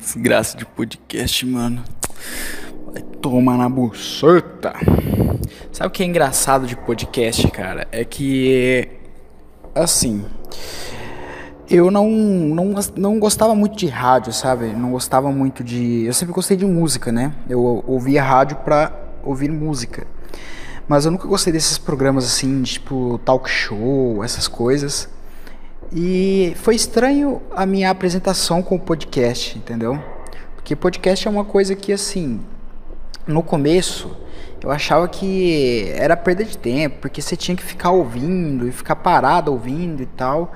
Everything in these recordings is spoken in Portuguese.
Desgraça de podcast, mano. Vai tomar na buceta. Sabe o que é engraçado de podcast, cara? É que. Assim. Eu não, não, não gostava muito de rádio, sabe? Não gostava muito de. Eu sempre gostei de música, né? Eu ouvia rádio pra ouvir música. Mas eu nunca gostei desses programas assim, tipo talk show, essas coisas. E foi estranho a minha apresentação com o podcast, entendeu? Porque podcast é uma coisa que, assim, no começo eu achava que era perda de tempo, porque você tinha que ficar ouvindo e ficar parado ouvindo e tal.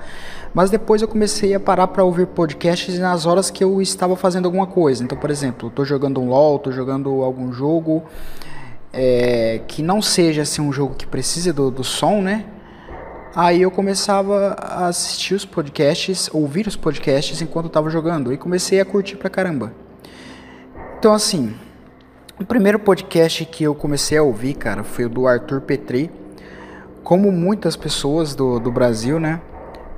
Mas depois eu comecei a parar para ouvir podcasts nas horas que eu estava fazendo alguma coisa. Então, por exemplo, estou jogando um LoL, estou jogando algum jogo é, que não seja assim um jogo que precisa do, do som, né? Aí eu começava a assistir os podcasts, ouvir os podcasts enquanto eu tava jogando e comecei a curtir pra caramba. Então assim, o primeiro podcast que eu comecei a ouvir, cara, foi o do Arthur Petri. Como muitas pessoas do, do Brasil, né?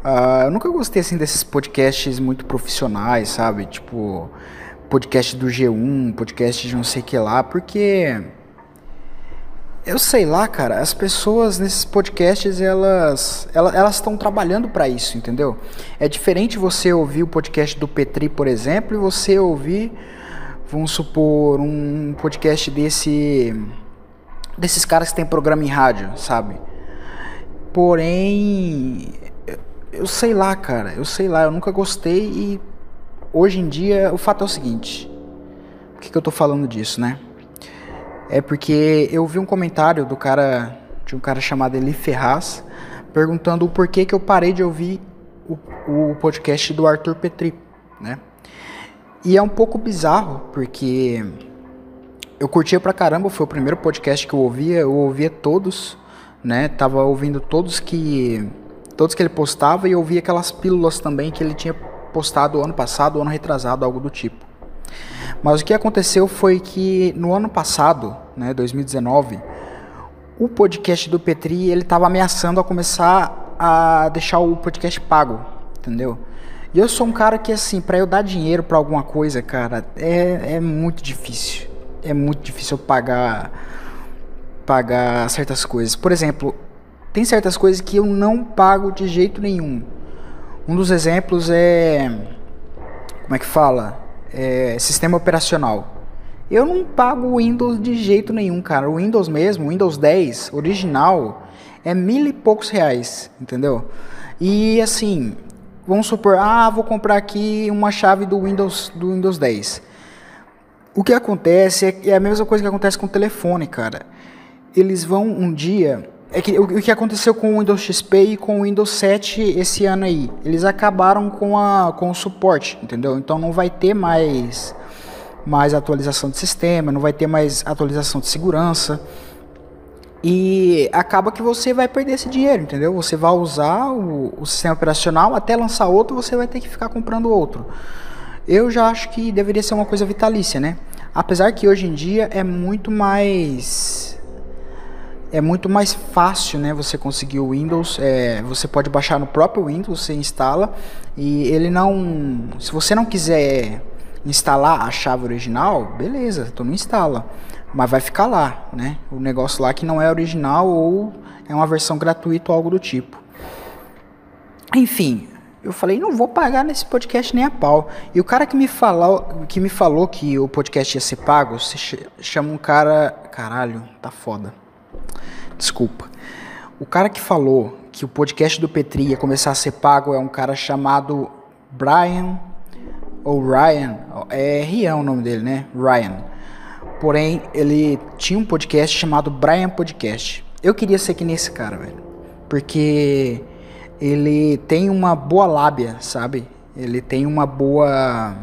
Uh, eu nunca gostei assim desses podcasts muito profissionais, sabe? Tipo, podcast do G1, podcast de não sei que lá, porque eu sei lá, cara, as pessoas nesses podcasts, elas elas estão trabalhando para isso, entendeu? É diferente você ouvir o podcast do Petri, por exemplo, e você ouvir, vamos supor, um podcast desse desses caras que tem programa em rádio, sabe? Porém, eu sei lá, cara, eu sei lá, eu nunca gostei e hoje em dia o fato é o seguinte. Por que, que eu tô falando disso, né? É porque eu vi um comentário do cara, de um cara chamado Eli Ferraz, perguntando o porquê que eu parei de ouvir o, o podcast do Arthur Petri, né? E é um pouco bizarro, porque eu curtia pra caramba, foi o primeiro podcast que eu ouvia, eu ouvia todos, né? Tava ouvindo todos que todos que ele postava e eu ouvia aquelas pílulas também que ele tinha postado ano passado, ano retrasado, algo do tipo. Mas o que aconteceu foi que no ano passado, né, 2019, o podcast do Petri ele estava ameaçando a começar a deixar o podcast pago, entendeu? E eu sou um cara que assim, para eu dar dinheiro para alguma coisa, cara, é, é muito difícil. É muito difícil eu pagar pagar certas coisas. Por exemplo, tem certas coisas que eu não pago de jeito nenhum. Um dos exemplos é como é que fala? É, sistema operacional. Eu não pago o Windows de jeito nenhum, cara. O Windows mesmo, o Windows 10 original, é mil e poucos reais, entendeu? E assim, vamos supor, ah, vou comprar aqui uma chave do Windows do Windows 10. O que acontece é, é a mesma coisa que acontece com o telefone, cara. Eles vão um dia é que o, que aconteceu com o Windows XP e com o Windows 7 esse ano aí, eles acabaram com, a, com o suporte, entendeu? Então não vai ter mais, mais atualização de sistema, não vai ter mais atualização de segurança. E acaba que você vai perder esse dinheiro, entendeu? Você vai usar o, o sistema operacional, até lançar outro, você vai ter que ficar comprando outro. Eu já acho que deveria ser uma coisa vitalícia, né? Apesar que hoje em dia é muito mais é muito mais fácil, né? Você conseguir o Windows, é, você pode baixar no próprio Windows, você instala e ele não, se você não quiser instalar a chave original, beleza, então não instala, mas vai ficar lá, né? O negócio lá que não é original ou é uma versão gratuita ou algo do tipo. Enfim, eu falei, não vou pagar nesse podcast nem a pau. E o cara que me falou que, me falou que o podcast ia ser pago, se chama um cara. Caralho, tá foda. Desculpa. O cara que falou que o podcast do Petri ia começar a ser pago é um cara chamado Brian ou Ryan. É Rian o nome dele, né? Ryan. Porém, ele tinha um podcast chamado Brian Podcast. Eu queria ser que nesse cara, velho. Porque ele tem uma boa lábia, sabe? Ele tem uma boa.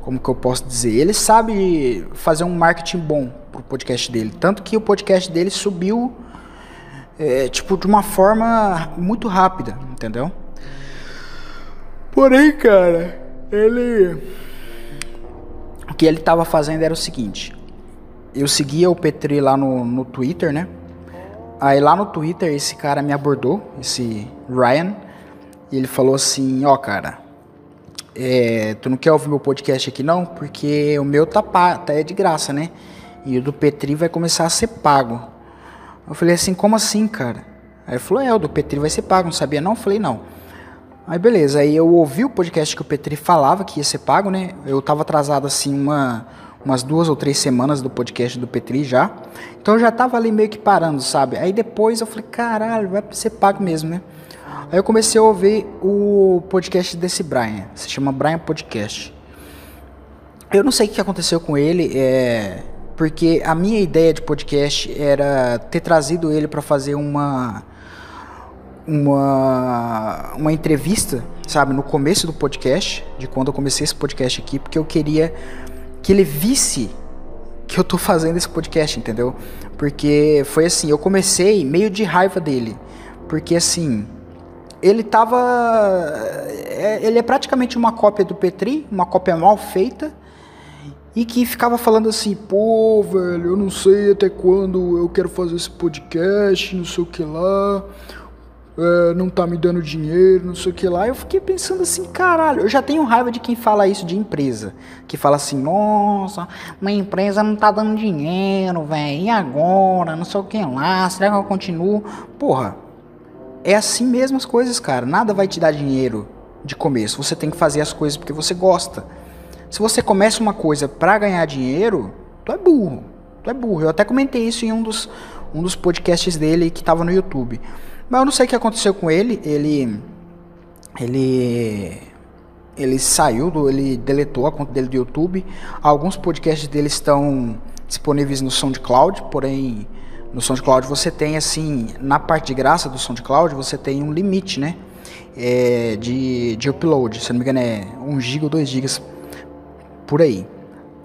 Como que eu posso dizer? Ele sabe fazer um marketing bom pro podcast dele. Tanto que o podcast dele subiu é, tipo, de uma forma muito rápida, entendeu? Porém, cara, ele. O que ele tava fazendo era o seguinte: eu seguia o Petri lá no, no Twitter, né? Aí lá no Twitter esse cara me abordou, esse Ryan, e ele falou assim: Ó, oh, cara, é, tu não quer ouvir meu podcast aqui não? Porque o meu tá, tá é de graça, né? E o do Petri vai começar a ser pago. Eu falei assim, como assim, cara? Aí ele falou, é, o do Petri vai ser pago, não sabia não? Eu falei, não. Aí beleza, aí eu ouvi o podcast que o Petri falava que ia ser pago, né? Eu tava atrasado assim uma, umas duas ou três semanas do podcast do Petri já. Então eu já tava ali meio que parando, sabe? Aí depois eu falei, caralho, vai ser pago mesmo, né? Aí eu comecei a ouvir o podcast desse Brian, se chama Brian Podcast. Eu não sei o que aconteceu com ele, é, porque a minha ideia de podcast era ter trazido ele para fazer uma uma uma entrevista, sabe, no começo do podcast, de quando eu comecei esse podcast aqui, porque eu queria que ele visse que eu tô fazendo esse podcast, entendeu? Porque foi assim, eu comecei meio de raiva dele, porque assim, ele tava. É, ele é praticamente uma cópia do Petri, uma cópia mal feita, e que ficava falando assim: pô, velho, eu não sei até quando eu quero fazer esse podcast, não sei o que lá. É, não tá me dando dinheiro, não sei o que lá. Eu fiquei pensando assim, caralho, eu já tenho raiva de quem fala isso de empresa. Que fala assim, nossa, minha empresa não tá dando dinheiro, velho, e agora? Não sei o que lá, será que eu continuo? Porra, é assim mesmo as coisas, cara. Nada vai te dar dinheiro de começo. Você tem que fazer as coisas porque você gosta. Se você começa uma coisa para ganhar dinheiro, tu é burro. Tu é burro. Eu até comentei isso em um dos, um dos podcasts dele que tava no YouTube. Mas eu não sei o que aconteceu com ele. Ele. Ele. Ele saiu do. Ele deletou a conta dele do YouTube. Alguns podcasts dele estão disponíveis no SoundCloud, porém no SoundCloud você tem assim, na parte de graça do SoundCloud você tem um limite, né? É, de, de upload, se não me engano é 1 GB ou 2 GB por aí.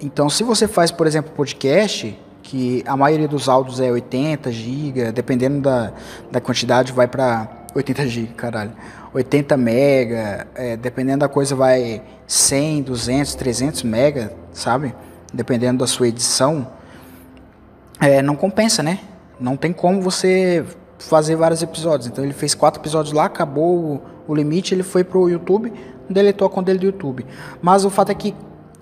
Então, se você faz, por exemplo, podcast, que a maioria dos áudios é 80 GB, dependendo da, da quantidade, vai para 80 GB, caralho. 80 mega, é, dependendo da coisa, vai 100, 200, 300 mega, sabe? Dependendo da sua edição, é, não compensa, né? Não tem como você fazer vários episódios. Então ele fez quatro episódios lá, acabou o, o limite, ele foi pro YouTube, deletou a conta dele do YouTube. Mas o fato é que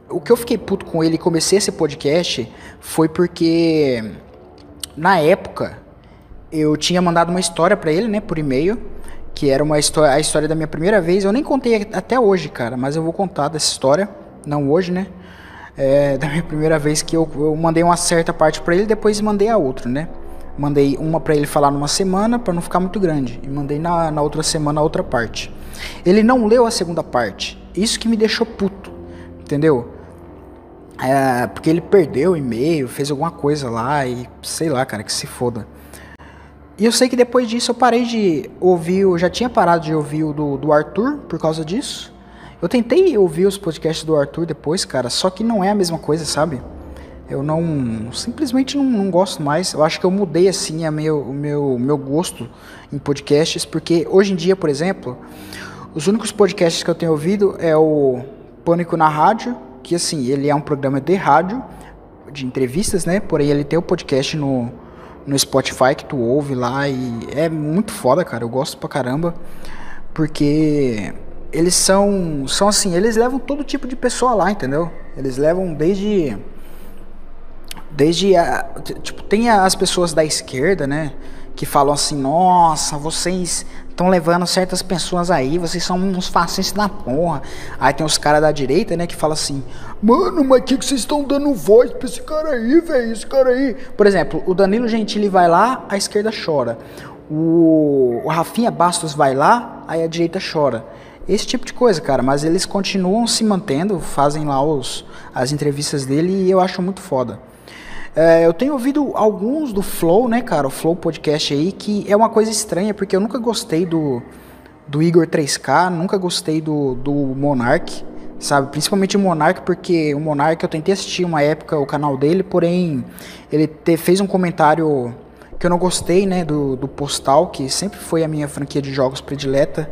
o que eu fiquei puto com ele e comecei esse podcast foi porque na época eu tinha mandado uma história para ele, né, por e-mail, que era uma história, a história da minha primeira vez. Eu nem contei até hoje, cara, mas eu vou contar dessa história, não hoje, né? É, da minha primeira vez que eu, eu mandei uma certa parte para ele, depois mandei a outra, né? Mandei uma para ele falar numa semana para não ficar muito grande e mandei na, na outra semana a outra parte. Ele não leu a segunda parte. Isso que me deixou puto, entendeu? É, porque ele perdeu o e-mail, fez alguma coisa lá e sei lá, cara, que se foda. E eu sei que depois disso eu parei de ouvir, eu já tinha parado de ouvir o do, do Arthur por causa disso. Eu tentei ouvir os podcasts do Arthur depois, cara, só que não é a mesma coisa, sabe? eu não simplesmente não, não, gosto mais. Eu acho que eu mudei assim a meu, o meu, meu gosto em podcasts, porque hoje em dia, por exemplo, os únicos podcasts que eu tenho ouvido é o Pânico na Rádio, que assim, ele é um programa de rádio, de entrevistas, né? Porém, ele tem o podcast no, no Spotify que tu ouve lá e é muito foda, cara. Eu gosto pra caramba, porque eles são, são assim, eles levam todo tipo de pessoa lá, entendeu? Eles levam desde Desde a, tipo, tem as pessoas da esquerda, né, que falam assim: "Nossa, vocês estão levando certas pessoas aí, vocês são uns fascistas da porra". Aí tem os caras da direita, né, que falam assim: "Mano, mas que que vocês estão dando voz pra esse cara aí, velho? Esse cara aí". Por exemplo, o Danilo Gentili vai lá, a esquerda chora. O, o Rafinha Bastos vai lá, aí a direita chora. Esse tipo de coisa, cara, mas eles continuam se mantendo, fazem lá os, as entrevistas dele e eu acho muito foda. É, eu tenho ouvido alguns do Flow, né, cara? O Flow Podcast aí, que é uma coisa estranha, porque eu nunca gostei do, do Igor 3K, nunca gostei do, do Monark, sabe? Principalmente o Monark, porque o Monark eu tentei assistir uma época o canal dele, porém ele te, fez um comentário que eu não gostei, né, do, do Postal, que sempre foi a minha franquia de jogos predileta.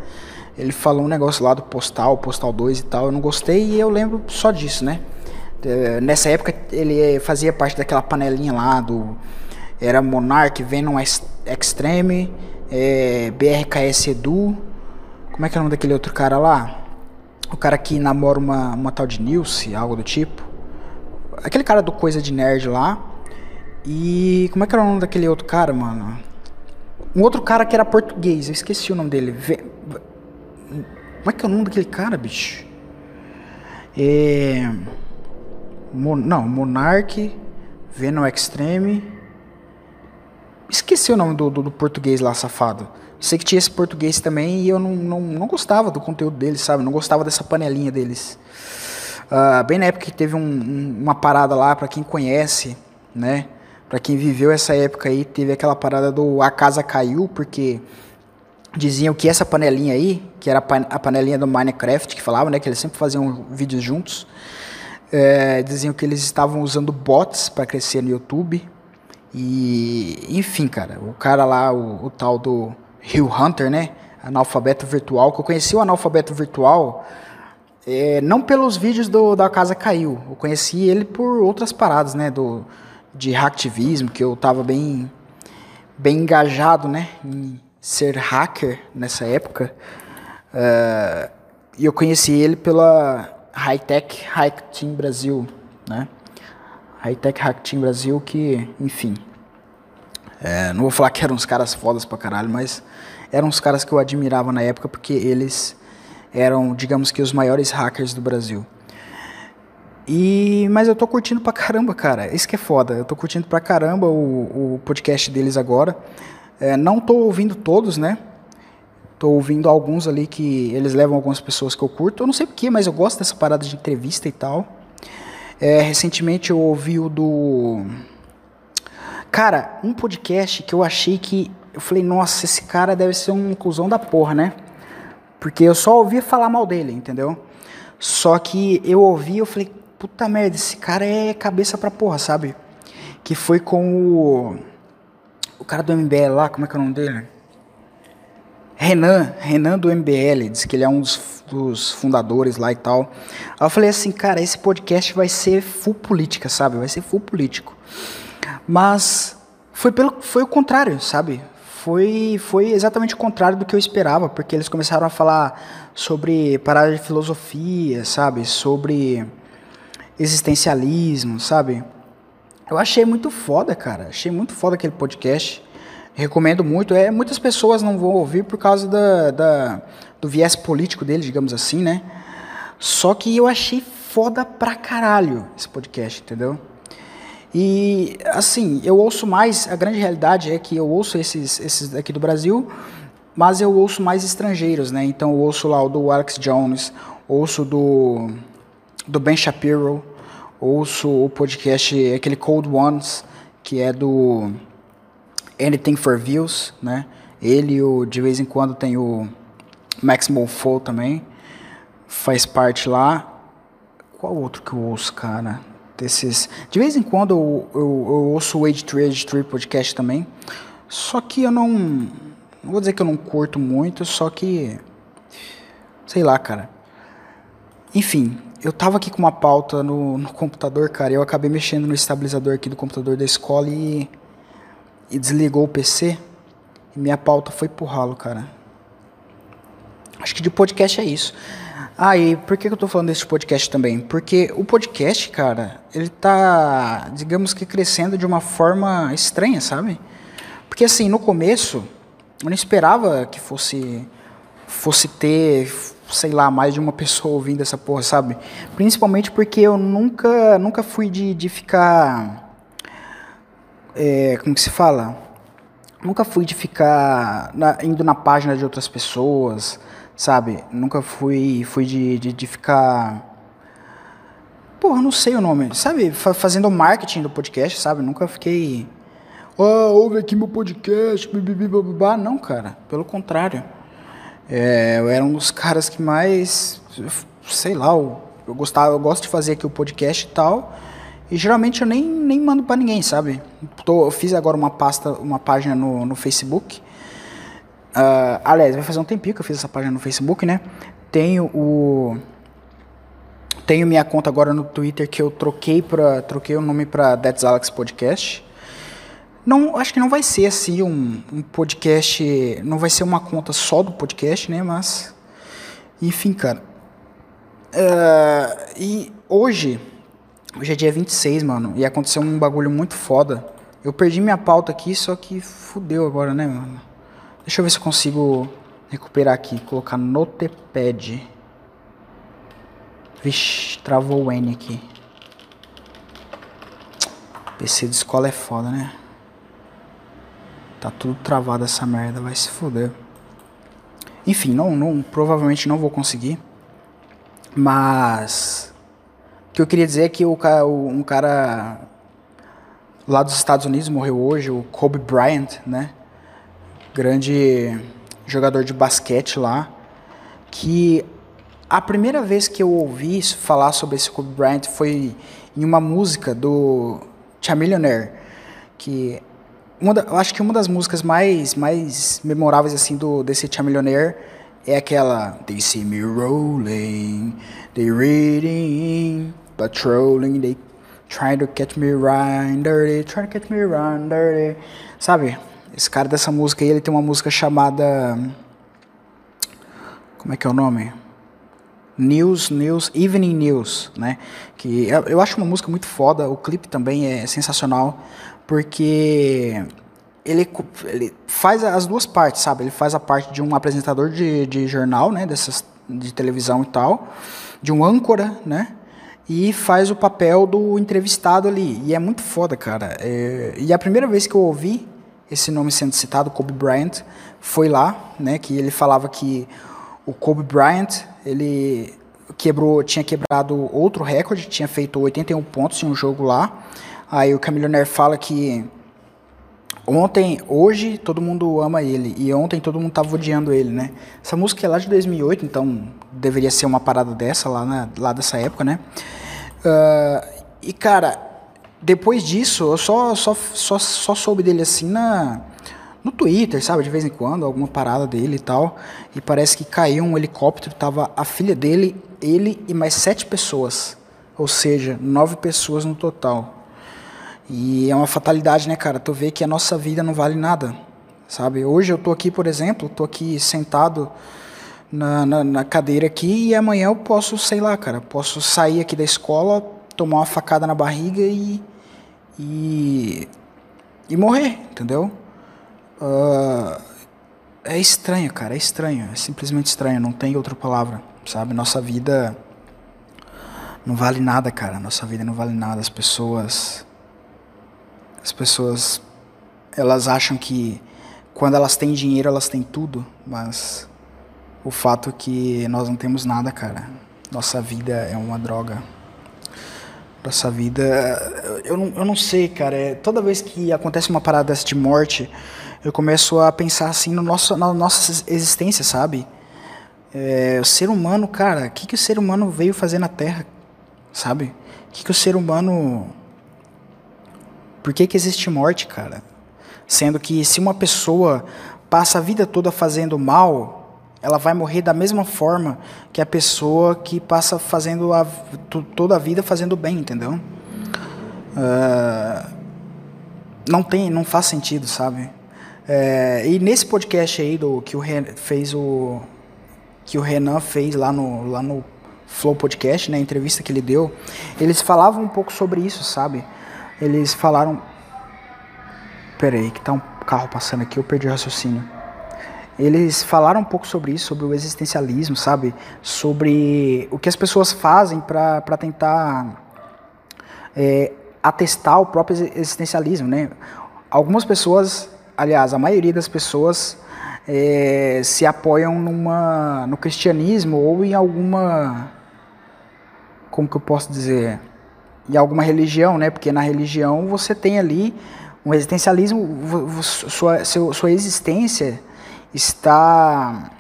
Ele falou um negócio lá do Postal, Postal 2 e tal, eu não gostei e eu lembro só disso, né? É, nessa época ele fazia parte daquela panelinha lá do. Era Monarch, Venom Extreme, é, BRKS Edu. Como é que é o nome daquele outro cara lá? o cara que namora uma, uma tal de Nilce, algo do tipo. Aquele cara do Coisa de Nerd lá. E como é que era o nome daquele outro cara, mano? Um outro cara que era português, eu esqueci o nome dele. Ve... Como é que é o nome daquele cara, bicho? É... Mon... Não, Monarch, Venom Extreme. Esqueci o nome do, do, do, português lá, safado. Sei que tinha esse português também e eu não, não, não gostava do conteúdo deles, sabe? Não gostava dessa panelinha deles. Uh, bem na época que teve um, um, uma parada lá, para quem conhece, né? Para quem viveu essa época aí, teve aquela parada do A Casa Caiu, porque diziam que essa panelinha aí, que era a panelinha do Minecraft, que falava, né? Que eles sempre faziam vídeos juntos. É, diziam que eles estavam usando bots para crescer no YouTube. E, enfim, cara, o cara lá, o, o tal do Hill Hunter, né? Analfabeto virtual, que eu conheci o analfabeto virtual é, não pelos vídeos do, da Casa Caiu, eu conheci ele por outras paradas, né? Do, de hacktivismo, que eu tava bem, bem engajado, né? Em ser hacker nessa época. Uh, e eu conheci ele pela High Tech Hack Team Brasil, né? High Tech Hack Team Brasil, que, enfim. É, não vou falar que eram uns caras fodas pra caralho, mas eram uns caras que eu admirava na época porque eles eram, digamos que, os maiores hackers do Brasil. E, mas eu tô curtindo pra caramba, cara. Isso que é foda. Eu tô curtindo pra caramba o, o podcast deles agora. É, não tô ouvindo todos, né? Tô ouvindo alguns ali que eles levam algumas pessoas que eu curto. Eu não sei porquê, mas eu gosto dessa parada de entrevista e tal. É, recentemente eu ouvi o do. Cara, um podcast que eu achei que. Eu falei, nossa, esse cara deve ser um cuzão da porra, né? Porque eu só ouvia falar mal dele, entendeu? Só que eu ouvi, eu falei, puta merda, esse cara é cabeça pra porra, sabe? Que foi com o. O cara do MBL lá, como é que é o nome dele? Renan, Renan do MBL, diz que ele é um dos, dos, fundadores lá e tal. Aí eu falei assim, cara, esse podcast vai ser full política, sabe? Vai ser full político. Mas foi, pelo, foi o contrário, sabe? Foi, foi exatamente o contrário do que eu esperava, porque eles começaram a falar sobre parada de filosofia, sabe? Sobre existencialismo, sabe? Eu achei muito foda, cara. Achei muito foda aquele podcast. Recomendo muito. É, muitas pessoas não vão ouvir por causa da, da, do viés político dele, digamos assim, né? Só que eu achei foda pra caralho esse podcast, entendeu? E, assim, eu ouço mais, a grande realidade é que eu ouço esses, esses aqui do Brasil, mas eu ouço mais estrangeiros, né? Então eu ouço lá o do Alex Jones, ouço do do Ben Shapiro, ouço o podcast, aquele Cold Ones, que é do Anything for Views, né? Ele, o, de vez em quando, tem o Max Monfort também, faz parte lá. Qual outro que eu ouço, cara? Desses... De vez em quando eu, eu, eu ouço o Age 3, Age 3 podcast também, só que eu não... Não vou dizer que eu não curto muito, só que... Sei lá, cara. Enfim, eu tava aqui com uma pauta no, no computador, cara, e eu acabei mexendo no estabilizador aqui do computador da escola e, e desligou o PC. E minha pauta foi pro ralo, cara. Acho que de podcast é isso. Ah, e por que eu tô falando desse podcast também? Porque o podcast, cara, ele tá, digamos que crescendo de uma forma estranha, sabe? Porque assim, no começo, eu não esperava que fosse fosse ter sei lá, mais de uma pessoa ouvindo essa porra, sabe? Principalmente porque eu nunca, nunca fui de, de ficar. É, como que se fala? Nunca fui de ficar na, indo na página de outras pessoas, sabe? Nunca fui, fui de, de, de ficar. Porra, não sei o nome. Sabe? Fazendo marketing do podcast, sabe? Nunca fiquei. Ah, oh, ouve aqui meu podcast, blá, Não, cara. Pelo contrário. É, eu era um dos caras que mais, sei lá, eu, eu gostava, eu gosto de fazer aqui o podcast e tal. E geralmente eu nem, nem mando para ninguém, sabe? Tô, eu fiz agora uma pasta, uma página no, no Facebook. Uh, aliás, vai fazer um tempinho que eu fiz essa página no Facebook, né? Tenho o tenho minha conta agora no Twitter que eu troquei para troquei o nome para That's Alex Podcast. Não, acho que não vai ser assim um, um, podcast, não vai ser uma conta só do podcast, né? Mas, enfim, cara. Uh, e hoje, hoje é dia 26, mano, e aconteceu um bagulho muito foda. Eu perdi minha pauta aqui, só que fudeu agora, né, mano? Deixa eu ver se eu consigo recuperar aqui, colocar Notepad. Vixe, travou o N aqui. PC de escola é foda, né? Tá tudo travado essa merda, vai se foder. Enfim, não, não, provavelmente não vou conseguir. Mas o que eu queria dizer é que o, um cara lá dos Estados Unidos morreu hoje, o Kobe Bryant, né? Grande jogador de basquete lá, que a primeira vez que eu ouvi falar sobre esse Kobe Bryant foi em uma música do Chamillionaire, que uma da, eu acho que uma das músicas mais mais memoráveis assim do desse Chamillionaire é aquela They see me rolling, they reading, patrolling, they trying to catch me right dirty, trying to catch me right dirty. Sabe? Esse cara dessa música aí, ele tem uma música chamada como é que é o nome? News, News, Evening News, né? Que eu, eu acho uma música muito foda, o clipe também é sensacional, porque ele, ele faz as duas partes, sabe? Ele faz a parte de um apresentador de, de jornal, né? Dessas, de televisão e tal, de um âncora, né? E faz o papel do entrevistado ali. E é muito foda, cara. É, e a primeira vez que eu ouvi esse nome sendo citado, Kobe Bryant, foi lá, né? Que ele falava que o Kobe Bryant, ele quebrou, tinha quebrado outro recorde, tinha feito 81 pontos em um jogo lá. Aí o Camilionaire fala que Ontem, hoje todo mundo ama ele e ontem todo mundo tava odiando ele, né? Essa música é lá de 2008, então deveria ser uma parada dessa lá, na, lá dessa época, né? Uh, e cara, depois disso eu só, só, só, só soube dele assim na, no Twitter, sabe? De vez em quando, alguma parada dele e tal. E parece que caiu um helicóptero, tava a filha dele, ele e mais sete pessoas. Ou seja, nove pessoas no total. E é uma fatalidade, né, cara? Tu vê que a nossa vida não vale nada, sabe? Hoje eu tô aqui, por exemplo, tô aqui sentado na, na, na, cadeira aqui e amanhã eu posso, sei lá, cara, posso sair aqui da escola, tomar uma facada na barriga e. e. e morrer, entendeu? Uh, é estranho, cara, é estranho, é simplesmente estranho, não tem outra palavra, sabe? Nossa vida não vale nada, cara, nossa vida não vale nada, as pessoas as pessoas elas acham que quando elas têm dinheiro elas têm tudo, mas o fato é que nós não temos nada, cara. Nossa vida é uma droga. Nossa vida, eu não, eu não sei, cara. É, toda vez que acontece uma parada dessa de morte, eu começo a pensar assim no nosso, na nossa existência, sabe? É, o ser humano, cara, o que, que o ser humano veio fazer na Terra, sabe? O que, que o ser humano por que, que existe morte, cara? Sendo que se uma pessoa passa a vida toda fazendo mal, ela vai morrer da mesma forma que a pessoa que passa fazendo a, toda a vida fazendo bem, entendeu? Uh, não tem, não faz sentido, sabe? É, e nesse podcast aí do que o Renan fez o que o Renan fez lá no lá no Flow Podcast, na né, entrevista que ele deu, eles falavam um pouco sobre isso, sabe? Eles falaram. Pera aí, que tá um carro passando aqui, eu perdi o raciocínio. Eles falaram um pouco sobre isso, sobre o existencialismo, sabe? Sobre o que as pessoas fazem para tentar é, atestar o próprio existencialismo, né? Algumas pessoas, aliás, a maioria das pessoas é, se apoiam numa, no cristianismo ou em alguma. Como que eu posso dizer? Em alguma religião, né? Porque na religião você tem ali um existencialismo, sua, seu, sua existência está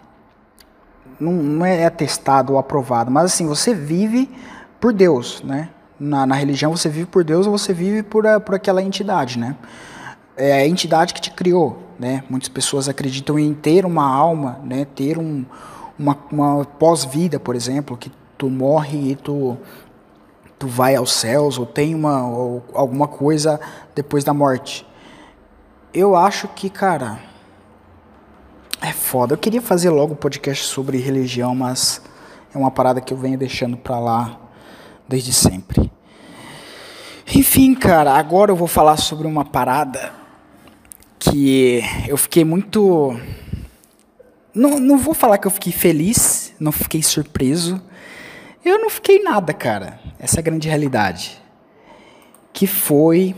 não, não é atestado ou aprovado, mas assim você vive por Deus, né? Na, na religião você vive por Deus ou você vive por, a, por aquela entidade, né? É a entidade que te criou, né? Muitas pessoas acreditam em ter uma alma, né? Ter um, uma, uma pós-vida, por exemplo, que tu morre e tu tu vai aos céus ou tem uma ou alguma coisa depois da morte. Eu acho que, cara, é foda. Eu queria fazer logo um podcast sobre religião, mas É uma parada que eu venho deixando pra lá desde sempre. Enfim, cara, agora eu vou falar sobre uma parada que eu fiquei muito. Não, não vou falar que eu fiquei feliz, não fiquei surpreso. Eu não fiquei nada, cara. Essa é a grande realidade. Que foi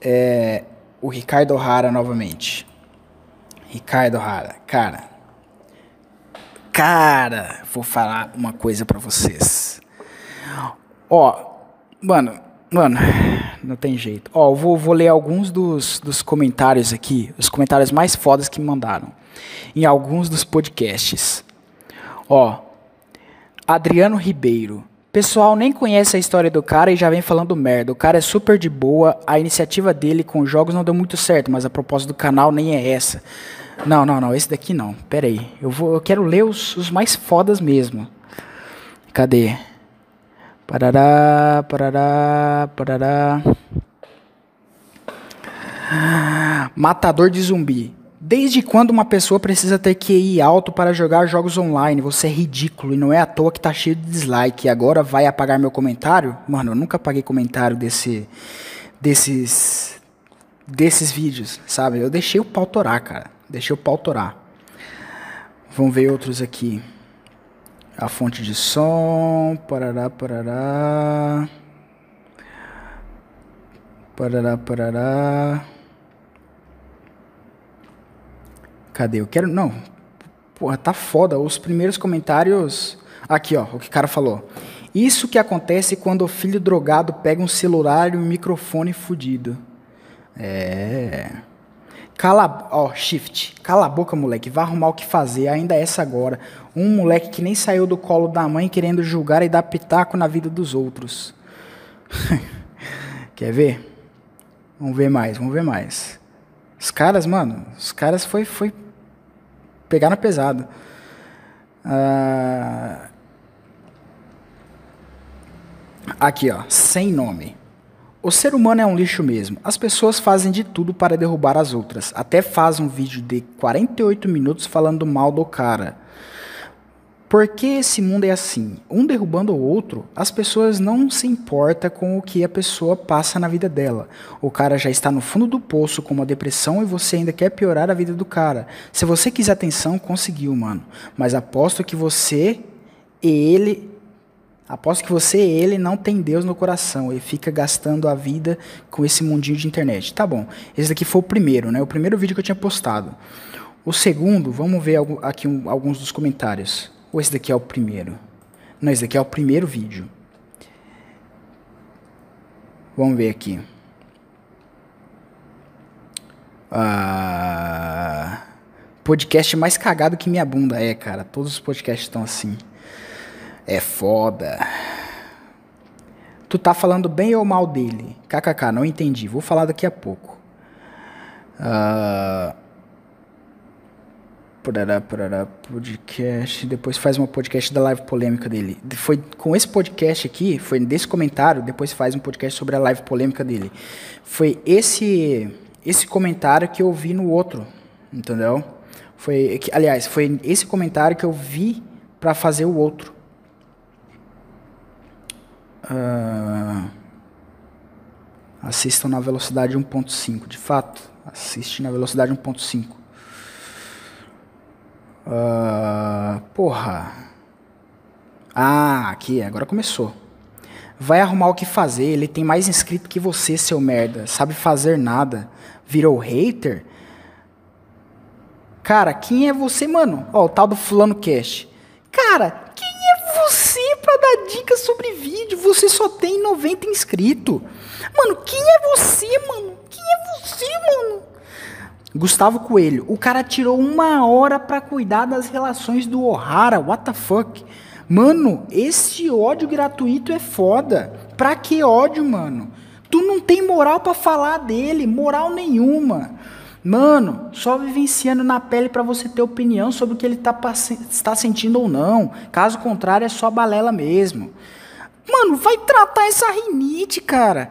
é, o Ricardo O'Hara novamente. Ricardo O'Hara, cara. Cara, vou falar uma coisa para vocês. Ó, mano, mano, não tem jeito. Ó, eu vou, vou ler alguns dos, dos comentários aqui, os comentários mais fodas que me mandaram. Em alguns dos podcasts. Ó, Adriano Ribeiro. Pessoal nem conhece a história do cara e já vem falando merda. O cara é super de boa, a iniciativa dele com jogos não deu muito certo, mas a proposta do canal nem é essa. Não, não, não, esse daqui não. Pera aí. Eu, vou, eu quero ler os, os mais fodas mesmo. Cadê? Parará, parará, parará. Matador de zumbi. Desde quando uma pessoa precisa ter QI alto para jogar jogos online? Você é ridículo e não é à toa que tá cheio de dislike. E agora vai apagar meu comentário? Mano, eu nunca apaguei comentário desse, desses, desses vídeos, sabe? Eu deixei o pau torar, cara. Deixei o pau torar. Vamos ver outros aqui. A fonte de som. Parará, parará. Parará, parará. Cadê? Eu quero. Não. Porra, tá foda. Os primeiros comentários. Aqui, ó. O que o cara falou. Isso que acontece quando o filho drogado pega um celular e um microfone fudido. É. Cala, ó, shift. Cala a boca, moleque. Vai arrumar o que fazer. Ainda é essa agora. Um moleque que nem saiu do colo da mãe querendo julgar e dar pitaco na vida dos outros. Quer ver? Vamos ver mais, vamos ver mais. Os caras, mano, os caras foi, foi pegar na pesada. Ah, aqui, ó, sem nome. O ser humano é um lixo mesmo. As pessoas fazem de tudo para derrubar as outras. Até faz um vídeo de 48 minutos falando mal do cara. Por que esse mundo é assim? Um derrubando o outro, as pessoas não se importam com o que a pessoa passa na vida dela. O cara já está no fundo do poço com uma depressão e você ainda quer piorar a vida do cara. Se você quiser atenção, conseguiu, mano. Mas aposto que você e ele Aposto que você e ele não tem Deus no coração e fica gastando a vida com esse mundinho de internet. Tá bom. Esse daqui foi o primeiro, né? O primeiro vídeo que eu tinha postado. O segundo, vamos ver aqui alguns dos comentários. Ou esse daqui é o primeiro? Não, esse daqui é o primeiro vídeo. Vamos ver aqui. Ah, podcast mais cagado que minha bunda. É, cara. Todos os podcasts estão assim. É foda. Tu tá falando bem ou mal dele? KKK, não entendi. Vou falar daqui a pouco. Uh... Porará, porará, podcast. Depois faz uma podcast da live polêmica dele. Foi com esse podcast aqui, foi desse comentário, depois faz um podcast sobre a live polêmica dele. Foi esse esse comentário que eu vi no outro, entendeu? Foi, aliás, foi esse comentário que eu vi para fazer o outro. Uh, assistam na velocidade 1.5, de fato. Assiste na velocidade 1.5. Uh, porra. Ah, aqui, agora começou. Vai arrumar o que fazer, ele tem mais inscrito que você, seu merda. Sabe fazer nada. Virou hater? Cara, quem é você, mano? Ó, o tal do fulano cash. Cara, você para dar dicas sobre vídeo? Você só tem 90 inscritos. Mano, quem é você, mano? Quem é você, mano? Gustavo Coelho, o cara tirou uma hora para cuidar das relações do O'Hara. What the fuck? Mano, esse ódio gratuito é foda. Pra que ódio, mano? Tu não tem moral para falar dele, moral nenhuma. Mano, só vivenciando na pele para você ter opinião sobre o que ele tá, está sentindo ou não. Caso contrário, é só balela mesmo. Mano, vai tratar essa rinite, cara.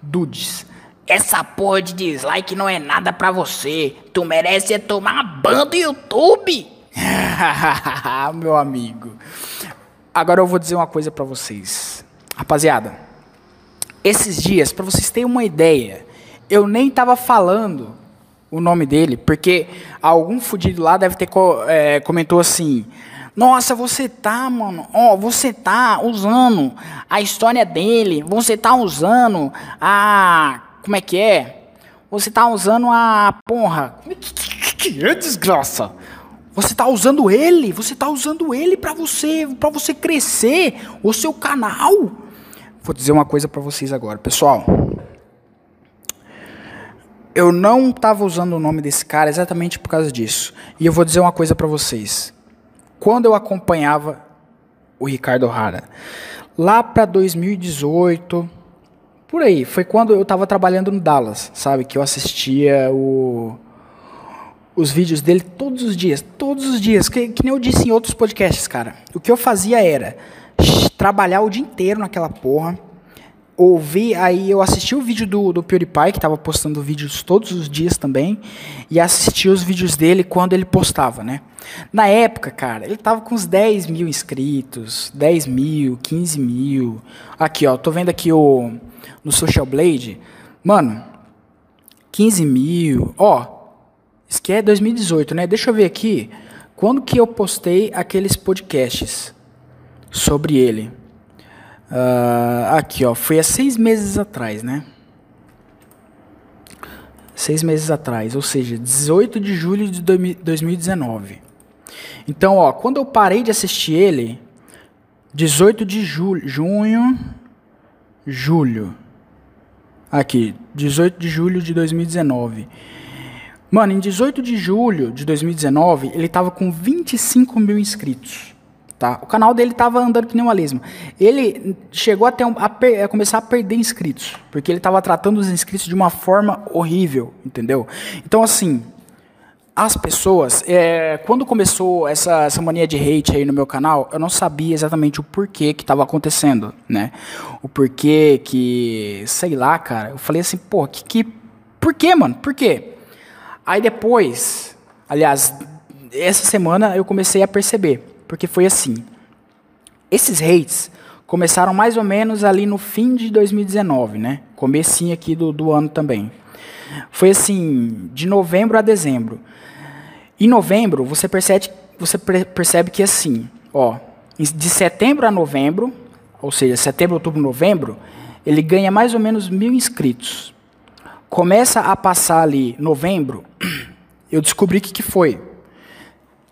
Dudes, essa porra de dislike não é nada pra você. Tu merece é tomar ban do YouTube. Meu amigo. Agora eu vou dizer uma coisa para vocês. Rapaziada, esses dias, para vocês terem uma ideia, eu nem tava falando o nome dele, porque algum fudido lá deve ter é, comentou assim: Nossa, você tá, mano, ó, você tá usando a história dele, você tá usando a. Como é que é? Você tá usando a. Porra. Que é desgraça? Você está usando ele, você está usando ele para você, para você crescer o seu canal. Vou dizer uma coisa para vocês agora, pessoal. Eu não estava usando o nome desse cara exatamente por causa disso. E eu vou dizer uma coisa para vocês. Quando eu acompanhava o Ricardo Rara, lá para 2018, por aí, foi quando eu estava trabalhando no Dallas, sabe, que eu assistia o os vídeos dele todos os dias, todos os dias, que, que nem eu disse em outros podcasts, cara. O que eu fazia era trabalhar o dia inteiro naquela porra, ouvir, aí eu assisti o vídeo do, do PewDiePie, que estava postando vídeos todos os dias também, e assisti os vídeos dele quando ele postava, né? Na época, cara, ele tava com uns 10 mil inscritos, 10 mil, 15 mil. Aqui, ó, tô vendo aqui o no Social Blade, mano, 15 mil, ó, isso que é 2018, né? Deixa eu ver aqui. Quando que eu postei aqueles podcasts sobre ele? Uh, aqui, ó. Foi há seis meses atrás, né? Seis meses atrás, ou seja, 18 de julho de 2019. Então, ó, quando eu parei de assistir ele, 18 de julho, junho, julho. Aqui, 18 de julho de 2019. Mano, em 18 de julho de 2019, ele tava com 25 mil inscritos. Tá? O canal dele tava andando que nem uma lesma. Ele chegou até um, a, a, começar a perder inscritos, porque ele tava tratando os inscritos de uma forma horrível, entendeu? Então, assim, as pessoas, é, quando começou essa, essa mania de hate aí no meu canal, eu não sabia exatamente o porquê que estava acontecendo, né? O porquê que, sei lá, cara, eu falei assim, pô, que, que por quê, mano? Por quê? Aí depois, aliás, essa semana eu comecei a perceber, porque foi assim. Esses hates começaram mais ou menos ali no fim de 2019, né? Comecinho aqui do, do ano também. Foi assim, de novembro a dezembro. Em novembro, você percebe, você percebe que assim, ó, de setembro a novembro, ou seja, setembro, outubro, novembro, ele ganha mais ou menos mil inscritos. Começa a passar ali novembro, eu descobri o que, que foi.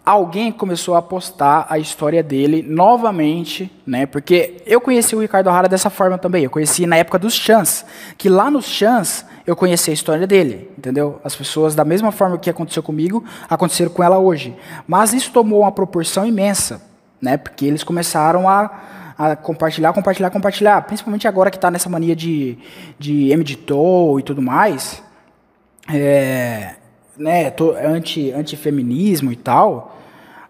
Alguém começou a postar a história dele novamente, né? Porque eu conheci o Ricardo Hara dessa forma também. Eu conheci na época dos chans, que lá nos chans eu conheci a história dele, entendeu? As pessoas da mesma forma que aconteceu comigo, aconteceram com ela hoje. Mas isso tomou uma proporção imensa, né? Porque eles começaram a a compartilhar, compartilhar, compartilhar. Principalmente agora que está nessa mania de, de editor e tudo mais. É, né, anti, anti-feminismo e tal.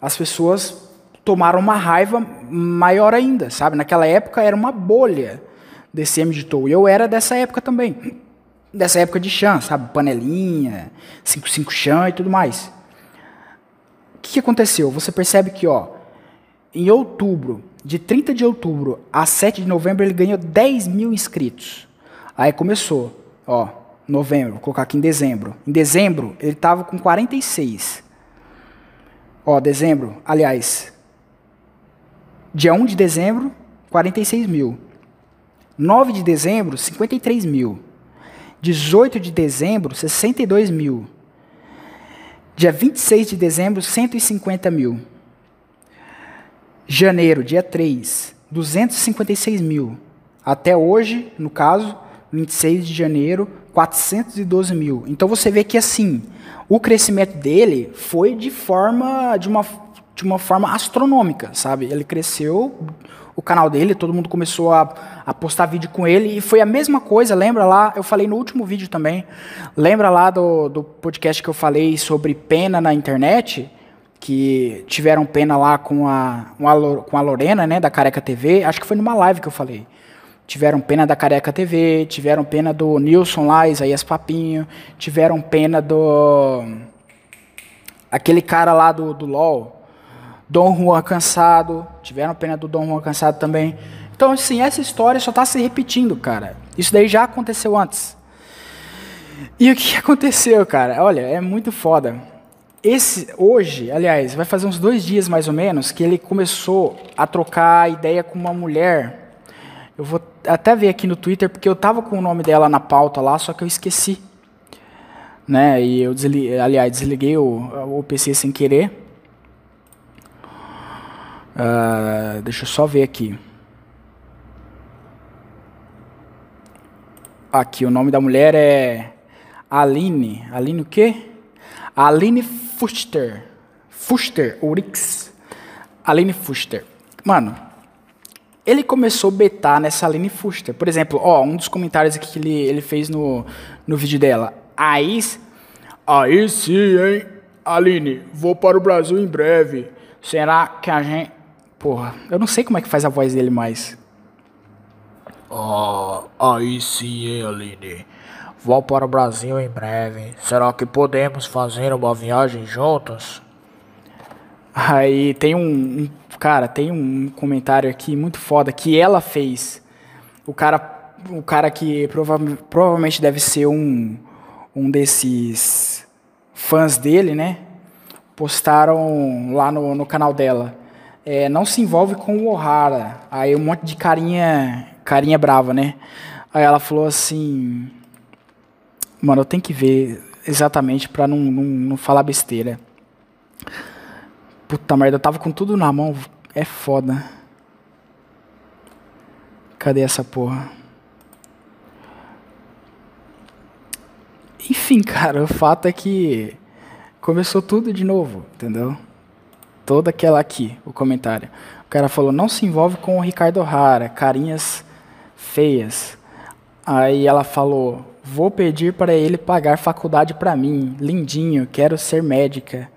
As pessoas tomaram uma raiva maior ainda, sabe? Naquela época era uma bolha desse editor. E eu era dessa época também. Dessa época de chã, sabe? Panelinha, 55 chã e tudo mais. O que, que aconteceu? Você percebe que, ó, em outubro de 30 de outubro a 7 de novembro, ele ganhou 10 mil inscritos. Aí começou, ó, novembro, vou colocar aqui em dezembro. Em dezembro, ele estava com 46. Ó, dezembro, aliás, dia 1 de dezembro, 46 mil. 9 de dezembro, 53 mil. 18 de dezembro, 62 mil. Dia 26 de dezembro, 150 mil. Janeiro, dia 3, 256 mil. Até hoje, no caso, 26 de janeiro, 412 mil. Então você vê que assim, o crescimento dele foi de forma de uma, de uma forma astronômica, sabe? Ele cresceu, o canal dele, todo mundo começou a, a postar vídeo com ele e foi a mesma coisa. Lembra lá? Eu falei no último vídeo também. Lembra lá do, do podcast que eu falei sobre pena na internet? que tiveram pena lá com a, com a Lorena, né, da Careca TV. Acho que foi numa live que eu falei. Tiveram pena da Careca TV, tiveram pena do Nilson lá, Isaías Papinho, tiveram pena do. aquele cara lá do, do LOL. Dom Juan cansado, tiveram pena do Dom Juan cansado também. Então, assim, essa história só está se repetindo, cara. Isso daí já aconteceu antes. E o que aconteceu, cara? Olha, é muito foda. Esse, hoje, aliás, vai fazer uns dois dias mais ou menos que ele começou a trocar ideia com uma mulher. Eu vou até ver aqui no Twitter, porque eu tava com o nome dela na pauta lá, só que eu esqueci. Né? E eu desliguei, aliás, desliguei o, o PC sem querer. Uh, deixa eu só ver aqui. Aqui, o nome da mulher é Aline. Aline o quê? Aline Fuster. Fuster, Urix. Aline Fuster. Mano, ele começou a betar nessa Aline Fuster. Por exemplo, ó, um dos comentários aqui que ele, ele fez no, no vídeo dela. Aí, aí sim, hein? Aline, vou para o Brasil em breve. Será que a gente... Porra, eu não sei como é que faz a voz dele mais. Ah, aí sim, hein, Aline. Vou para o Brasil em breve. Será que podemos fazer uma viagem juntos? Aí tem um, um, cara, tem um comentário aqui muito foda que ela fez. O cara, o cara que prova provavelmente deve ser um, um desses fãs dele, né? Postaram lá no, no canal dela. É, não se envolve com o O'Hara. Aí um monte de carinha, carinha brava, né? Aí ela falou assim: Mano, eu tenho que ver exatamente pra não, não, não falar besteira. Puta merda, eu tava com tudo na mão. É foda. Cadê essa porra? Enfim, cara, o fato é que começou tudo de novo, entendeu? Toda aquela aqui, o comentário. O cara falou: não se envolve com o Ricardo Rara, carinhas feias. Aí ela falou: Vou pedir para ele pagar faculdade para mim. Lindinho, quero ser médica.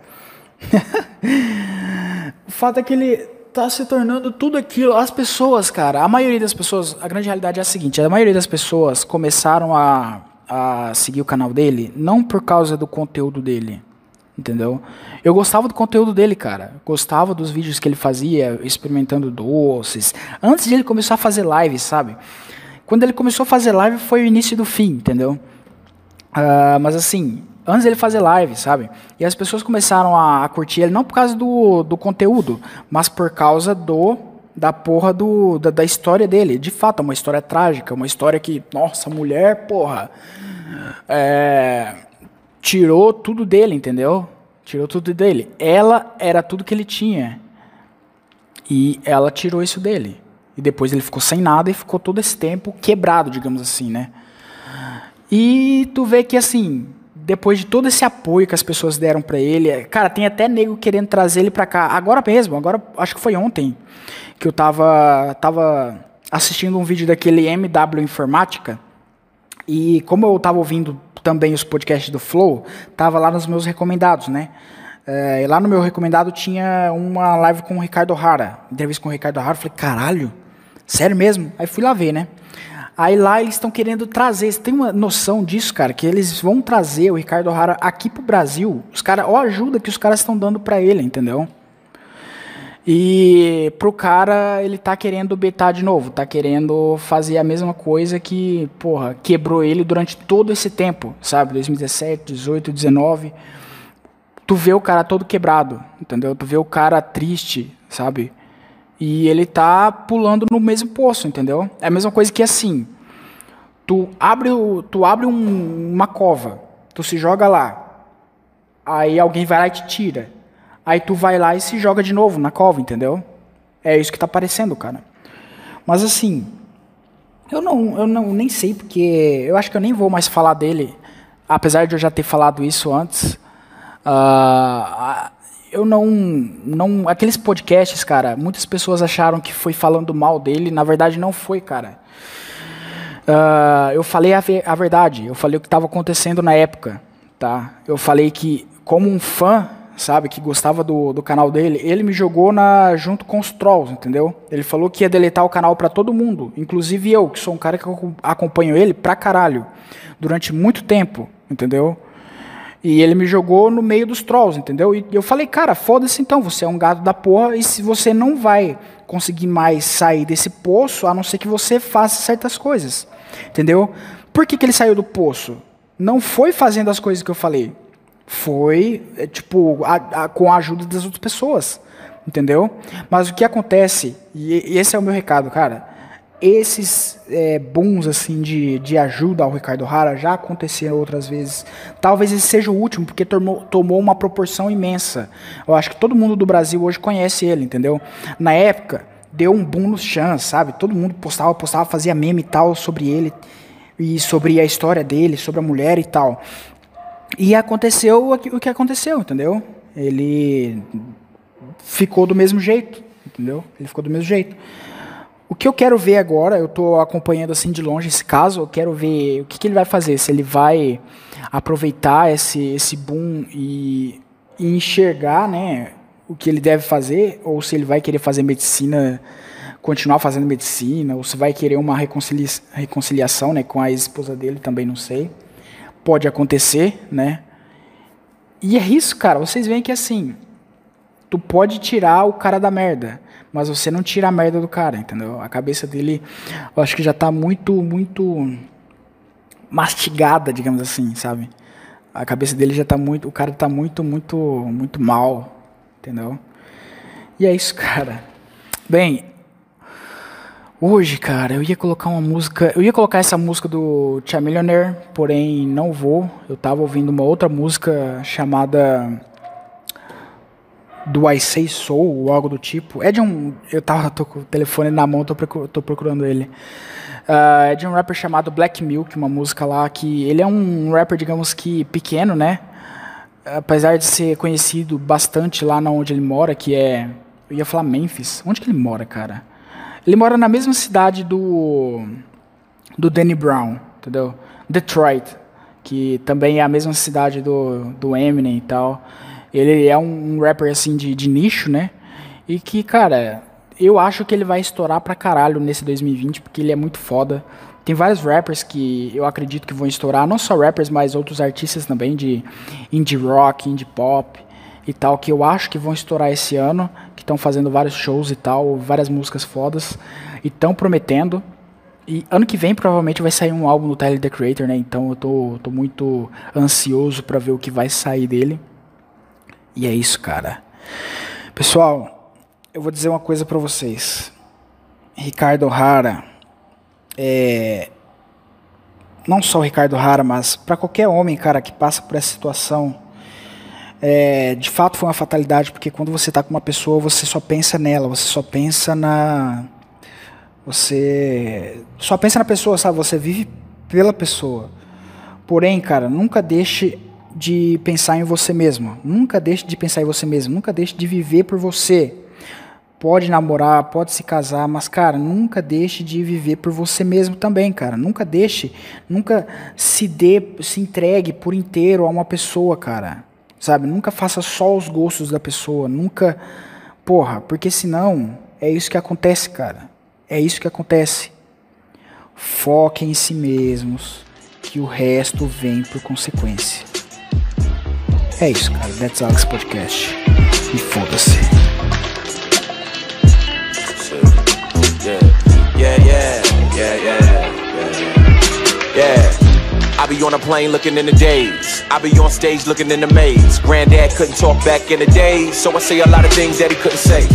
o fato é que ele tá se tornando tudo aquilo. As pessoas, cara, a maioria das pessoas, a grande realidade é a seguinte: a maioria das pessoas começaram a, a seguir o canal dele não por causa do conteúdo dele. Entendeu? Eu gostava do conteúdo dele, cara. Gostava dos vídeos que ele fazia, experimentando doces. Antes de ele começar a fazer live, sabe? Quando ele começou a fazer live foi o início do fim, entendeu? Uh, mas assim, antes dele fazer live, sabe? E as pessoas começaram a, a, curtir ele não por causa do, do conteúdo, mas por causa do da porra do, da, da história dele. De fato, é uma história trágica, uma história que, nossa, mulher, porra, é, tirou tudo dele, entendeu? Tirou tudo dele. Ela era tudo que ele tinha. E ela tirou isso dele. E depois ele ficou sem nada e ficou todo esse tempo quebrado, digamos assim, né? E tu vê que assim, depois de todo esse apoio que as pessoas deram para ele, cara, tem até nego querendo trazer ele para cá. Agora mesmo, agora acho que foi ontem que eu tava tava assistindo um vídeo daquele MW Informática e como eu tava ouvindo também os podcasts do Flow, tava lá nos meus recomendados, né? É, lá no meu recomendado tinha uma live com o Ricardo Hara, entrevista com o Ricardo Hara, falei, caralho, Sério mesmo? Aí fui lá ver, né? Aí lá eles estão querendo trazer, você tem uma noção disso, cara, que eles vão trazer o Ricardo O'Hara aqui pro Brasil. Os caras, ó, ajuda que os caras estão dando para ele, entendeu? E pro cara, ele tá querendo betar de novo, tá querendo fazer a mesma coisa que, porra, quebrou ele durante todo esse tempo, sabe? 2017, 18, 19. Tu vê o cara todo quebrado, entendeu? Tu vê o cara triste, sabe? E ele tá pulando no mesmo poço, entendeu? É a mesma coisa que assim. Tu abre, tu abre um, uma cova, tu se joga lá. Aí alguém vai lá e te tira. Aí tu vai lá e se joga de novo na cova, entendeu? É isso que tá aparecendo, cara. Mas assim, eu não, eu não nem sei porque eu acho que eu nem vou mais falar dele, apesar de eu já ter falado isso antes. Uh, eu não, não. Aqueles podcasts, cara, muitas pessoas acharam que foi falando mal dele. Na verdade, não foi, cara. Uh, eu falei a, a, verdade. Eu falei o que estava acontecendo na época, tá? Eu falei que, como um fã, sabe, que gostava do, do canal dele, ele me jogou na junto com os trolls, entendeu? Ele falou que ia deletar o canal para todo mundo, inclusive eu, que sou um cara que acompanho ele pra caralho durante muito tempo, entendeu? E ele me jogou no meio dos trolls, entendeu? E eu falei, cara, foda-se então, você é um gato da porra, e se você não vai conseguir mais sair desse poço, a não ser que você faça certas coisas. Entendeu? Por que, que ele saiu do poço? Não foi fazendo as coisas que eu falei. Foi, é, tipo, a, a, com a ajuda das outras pessoas. Entendeu? Mas o que acontece, e, e esse é o meu recado, cara esses é, booms assim de, de ajuda ao Ricardo Hara já aconteceram outras vezes. Talvez esse seja o último, porque tomou, tomou uma proporção imensa. Eu acho que todo mundo do Brasil hoje conhece ele, entendeu? Na época, deu um boom nos chans, sabe? Todo mundo postava, postava, fazia meme e tal sobre ele, e sobre a história dele, sobre a mulher e tal. E aconteceu o que aconteceu, entendeu? Ele ficou do mesmo jeito, entendeu? Ele ficou do mesmo jeito. O que eu quero ver agora, eu estou acompanhando assim de longe esse caso, eu quero ver o que, que ele vai fazer, se ele vai aproveitar esse, esse boom e, e, enxergar né, o que ele deve fazer, ou se ele vai querer fazer medicina, continuar fazendo medicina, ou se vai querer uma reconcilia reconciliação né, com a esposa dele, também não sei. Pode acontecer, né? E é isso, cara. Vocês veem que assim, tu pode tirar o cara da merda mas você não tira a merda do cara, entendeu? A cabeça dele, eu acho que já tá muito, muito mastigada, digamos assim, sabe? A cabeça dele já tá muito, o cara tá muito, muito, muito mal, entendeu? E é isso, cara. Bem, hoje, cara, eu ia colocar uma música, eu ia colocar essa música do Tia Millionaire, porém não vou. Eu tava ouvindo uma outra música chamada do I Say Soul ou algo do tipo. É de um. Eu tava tô com o telefone na mão, tô, procurando, tô procurando ele. Uh, é de um rapper chamado Black Milk, uma música lá que. Ele é um rapper, digamos que pequeno, né? Apesar de ser conhecido bastante lá na onde ele mora, que é. Eu ia falar Memphis. Onde que ele mora, cara? Ele mora na mesma cidade do. Do Danny Brown, entendeu? Detroit, que também é a mesma cidade do, do Eminem e tal. Ele é um, rapper assim de, de nicho, né? E que, cara, eu acho que ele vai estourar pra caralho nesse 2020, porque ele é muito foda. Tem vários rappers que eu acredito que vão estourar, não só rappers, mas outros artistas também de indie rock, indie pop e tal, que eu acho que vão estourar esse ano, que estão fazendo vários shows e tal, várias músicas fodas, e estão prometendo. E ano que vem provavelmente vai sair um álbum do Tyler The Creator, né? Então eu tô, tô muito ansioso para ver o que vai sair dele. E é isso, cara. Pessoal, eu vou dizer uma coisa para vocês. Ricardo Hara é não só o Ricardo Hara, mas para qualquer homem, cara, que passa por essa situação, é, de fato foi uma fatalidade, porque quando você tá com uma pessoa, você só pensa nela, você só pensa na você só pensa na pessoa, sabe? Você vive pela pessoa. Porém, cara, nunca deixe de pensar em você mesmo. Nunca deixe de pensar em você mesmo. Nunca deixe de viver por você. Pode namorar, pode se casar, mas, cara, nunca deixe de viver por você mesmo também, cara. Nunca deixe, nunca se dê, se entregue por inteiro a uma pessoa, cara. Sabe? Nunca faça só os gostos da pessoa. Nunca. Porra, porque senão é isso que acontece, cara. É isso que acontece. Foquem em si mesmos, que o resto vem por consequência. É isso, cara. That's Alex Podcast. E foda-se. Yeah, yeah, yeah, yeah. I be on a plane looking in the days. I be on stage looking in the maze. Granddad couldn't talk back in the days, so I say a lot of things that he couldn't say.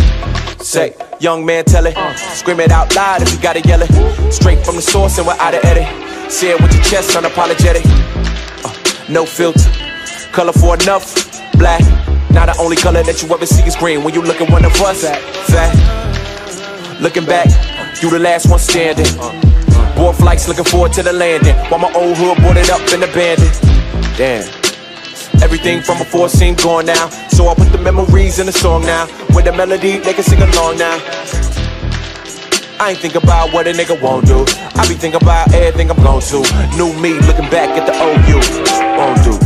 Say, young man, tell it. Scream it out loud if you gotta yell it. Straight from the source and we're out of edit. Say it with your chest, unapologetic. Uh, no filter. Colorful enough, black. Now the only color that you ever see is green when you look at one of us. Fat. Looking back, you the last one standing. Board flights looking forward to the landing. While my old hood boarded up and abandoned. Damn. Everything from before seems gone now. So I put the memories in the song now. With the melody, they can sing along now. I ain't think about what a nigga won't do. I be thinking about everything I'm going to. New me looking back at the old you. Won't do.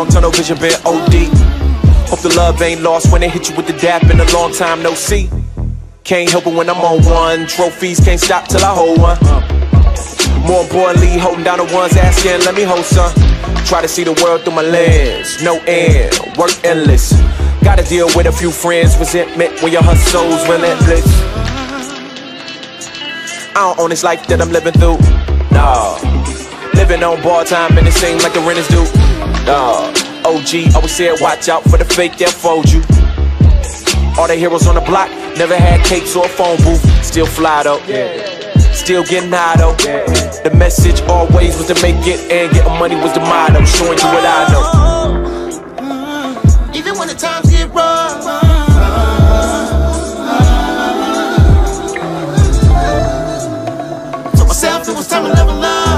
Long, tunnel vision been OD. Hope the love ain't lost when they hit you with the dap in a long time no see. Can't help it when I'm on one. Trophies can't stop till I hold one. More importantly, holding down the ones asking, let me hold some. Try to see the world through my lens, no end, work endless. Gotta deal with a few friends, resentment when your hustle's relentless. I don't own this life that I'm living through. Nah, living on bar time and it seems like the rent is due. Nah, OG always said, watch out for the fake, they'll fold you. All the heroes on the block never had capes or a phone booth. Still fly though. Still getting high though. The message always was to make it and getting money was the motto. Showing you what I know. Even when the times get rough. It was time to level up.